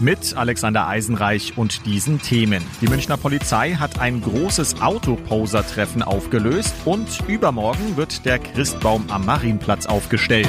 mit Alexander Eisenreich und diesen Themen. Die Münchner Polizei hat ein großes Autoposer-Treffen aufgelöst und übermorgen wird der Christbaum am Marienplatz aufgestellt.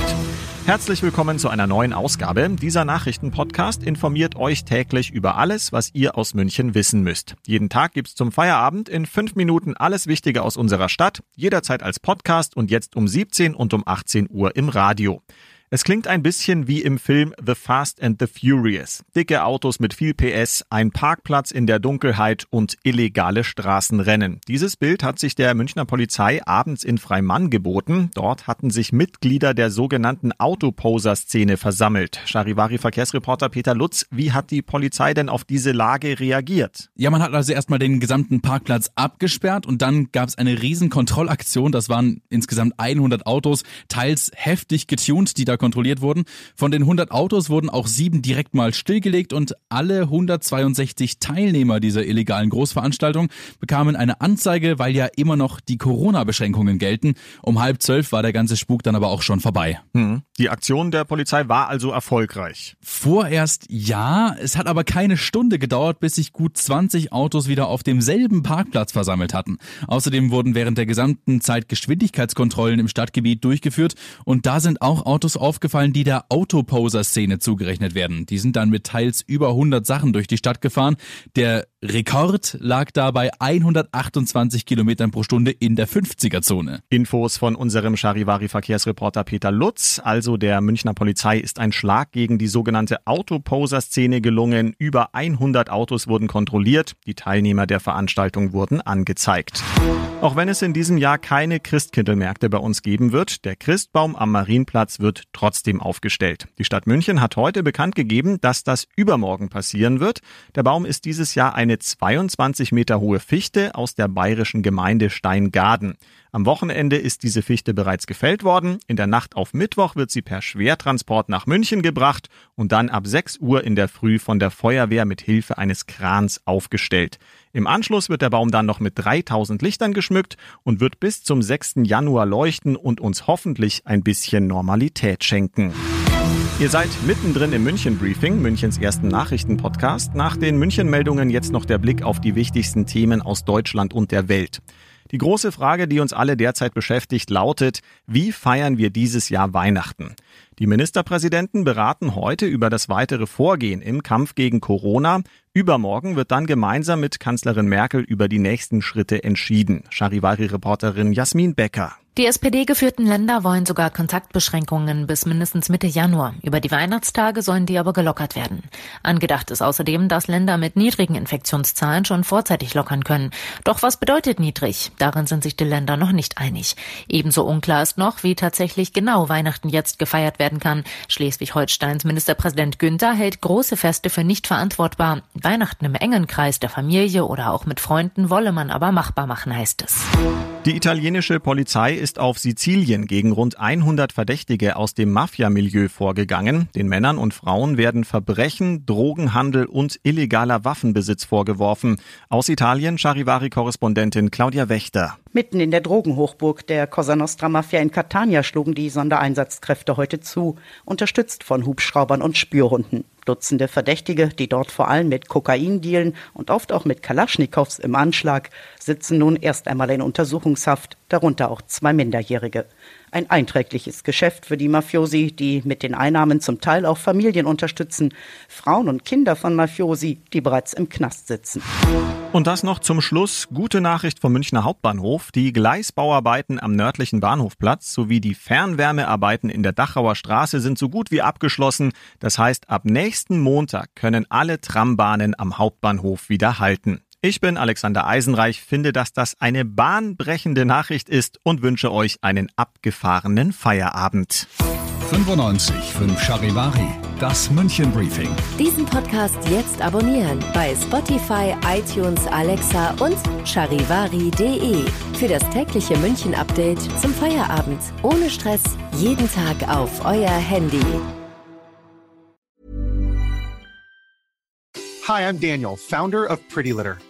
Herzlich willkommen zu einer neuen Ausgabe. Dieser Nachrichtenpodcast informiert euch täglich über alles, was ihr aus München wissen müsst. Jeden Tag gibt's zum Feierabend in fünf Minuten alles Wichtige aus unserer Stadt, jederzeit als Podcast und jetzt um 17 und um 18 Uhr im Radio. Es klingt ein bisschen wie im Film The Fast and the Furious. Dicke Autos mit viel PS, ein Parkplatz in der Dunkelheit und illegale Straßenrennen. Dieses Bild hat sich der Münchner Polizei abends in Freimann geboten. Dort hatten sich Mitglieder der sogenannten Autoposer-Szene versammelt. Charivari-Verkehrsreporter Peter Lutz, wie hat die Polizei denn auf diese Lage reagiert? Ja, man hat also erstmal den gesamten Parkplatz abgesperrt und dann gab es eine riesen Kontrollaktion. Das waren insgesamt 100 Autos, teils heftig getunt, die da kontrolliert wurden. Von den 100 Autos wurden auch sieben direkt mal stillgelegt und alle 162 Teilnehmer dieser illegalen Großveranstaltung bekamen eine Anzeige, weil ja immer noch die Corona-Beschränkungen gelten. Um halb zwölf war der ganze Spuk dann aber auch schon vorbei. Hm. Die Aktion der Polizei war also erfolgreich. Vorerst ja, es hat aber keine Stunde gedauert, bis sich gut 20 Autos wieder auf demselben Parkplatz versammelt hatten. Außerdem wurden während der gesamten Zeit Geschwindigkeitskontrollen im Stadtgebiet durchgeführt und da sind auch Autos aufgefallen, die der Autoposer-Szene zugerechnet werden. Die sind dann mit teils über 100 Sachen durch die Stadt gefahren. Der Rekord lag dabei 128 Kilometern pro Stunde in der 50er-Zone. Infos von unserem Charivari-Verkehrsreporter Peter Lutz. Also der Münchner Polizei ist ein Schlag gegen die sogenannte Autoposer-Szene gelungen. Über 100 Autos wurden kontrolliert. Die Teilnehmer der Veranstaltung wurden angezeigt. Auch wenn es in diesem Jahr keine Christkindlmärkte bei uns geben wird, der Christbaum am Marienplatz wird trotzdem aufgestellt. Die Stadt München hat heute bekannt gegeben, dass das übermorgen passieren wird. Der Baum ist dieses Jahr eine 22 Meter hohe Fichte aus der bayerischen Gemeinde Steingaden. Am Wochenende ist diese Fichte bereits gefällt worden. In der Nacht auf Mittwoch wird sie per Schwertransport nach München gebracht und dann ab 6 Uhr in der Früh von der Feuerwehr mit Hilfe eines Krans aufgestellt. Im Anschluss wird der Baum dann noch mit 3000 Lichtern geschmückt und wird bis zum 6. Januar leuchten und uns hoffentlich ein bisschen Normalität schenken. Ihr seid mittendrin im München Briefing, Münchens ersten Nachrichtenpodcast. Nach den München Meldungen jetzt noch der Blick auf die wichtigsten Themen aus Deutschland und der Welt. Die große Frage, die uns alle derzeit beschäftigt, lautet, wie feiern wir dieses Jahr Weihnachten? Die Ministerpräsidenten beraten heute über das weitere Vorgehen im Kampf gegen Corona. Übermorgen wird dann gemeinsam mit Kanzlerin Merkel über die nächsten Schritte entschieden. Charivari-Reporterin Jasmin Becker. Die SPD-geführten Länder wollen sogar Kontaktbeschränkungen bis mindestens Mitte Januar. Über die Weihnachtstage sollen die aber gelockert werden. Angedacht ist außerdem, dass Länder mit niedrigen Infektionszahlen schon vorzeitig lockern können. Doch was bedeutet niedrig? Darin sind sich die Länder noch nicht einig. Ebenso unklar ist noch, wie tatsächlich genau Weihnachten jetzt gefeiert werden kann. Schleswig-Holsteins Ministerpräsident Günther hält große Feste für nicht verantwortbar. Weihnachten im engen Kreis der Familie oder auch mit Freunden wolle man aber machbar machen, heißt es. Die italienische Polizei ist auf Sizilien gegen rund 100 Verdächtige aus dem Mafia-Milieu vorgegangen. Den Männern und Frauen werden Verbrechen, Drogenhandel und illegaler Waffenbesitz vorgeworfen. Aus Italien Charivari-Korrespondentin Claudia Wächter. Mitten in der Drogenhochburg der Cosa Nostra Mafia in Catania schlugen die Sondereinsatzkräfte heute zu, unterstützt von Hubschraubern und Spürhunden. Dutzende Verdächtige, die dort vor allem mit Kokain dealen und oft auch mit Kalaschnikows im Anschlag, sitzen nun erst einmal in Untersuchungshaft, darunter auch zwei Minderjährige. Ein einträgliches Geschäft für die Mafiosi, die mit den Einnahmen zum Teil auch Familien unterstützen, Frauen und Kinder von Mafiosi, die bereits im Knast sitzen. Und das noch zum Schluss. Gute Nachricht vom Münchner Hauptbahnhof. Die Gleisbauarbeiten am nördlichen Bahnhofplatz sowie die Fernwärmearbeiten in der Dachauer Straße sind so gut wie abgeschlossen. Das heißt, ab nächsten Montag können alle Trambahnen am Hauptbahnhof wieder halten. Ich bin Alexander Eisenreich, finde, dass das eine bahnbrechende Nachricht ist und wünsche euch einen abgefahrenen Feierabend. 95 5 Charivari, das München Briefing. Diesen Podcast jetzt abonnieren bei Spotify, iTunes, Alexa und charivari.de. Für das tägliche München Update zum Feierabend. Ohne Stress, jeden Tag auf euer Handy. Hi, I'm Daniel, Founder of Pretty Litter.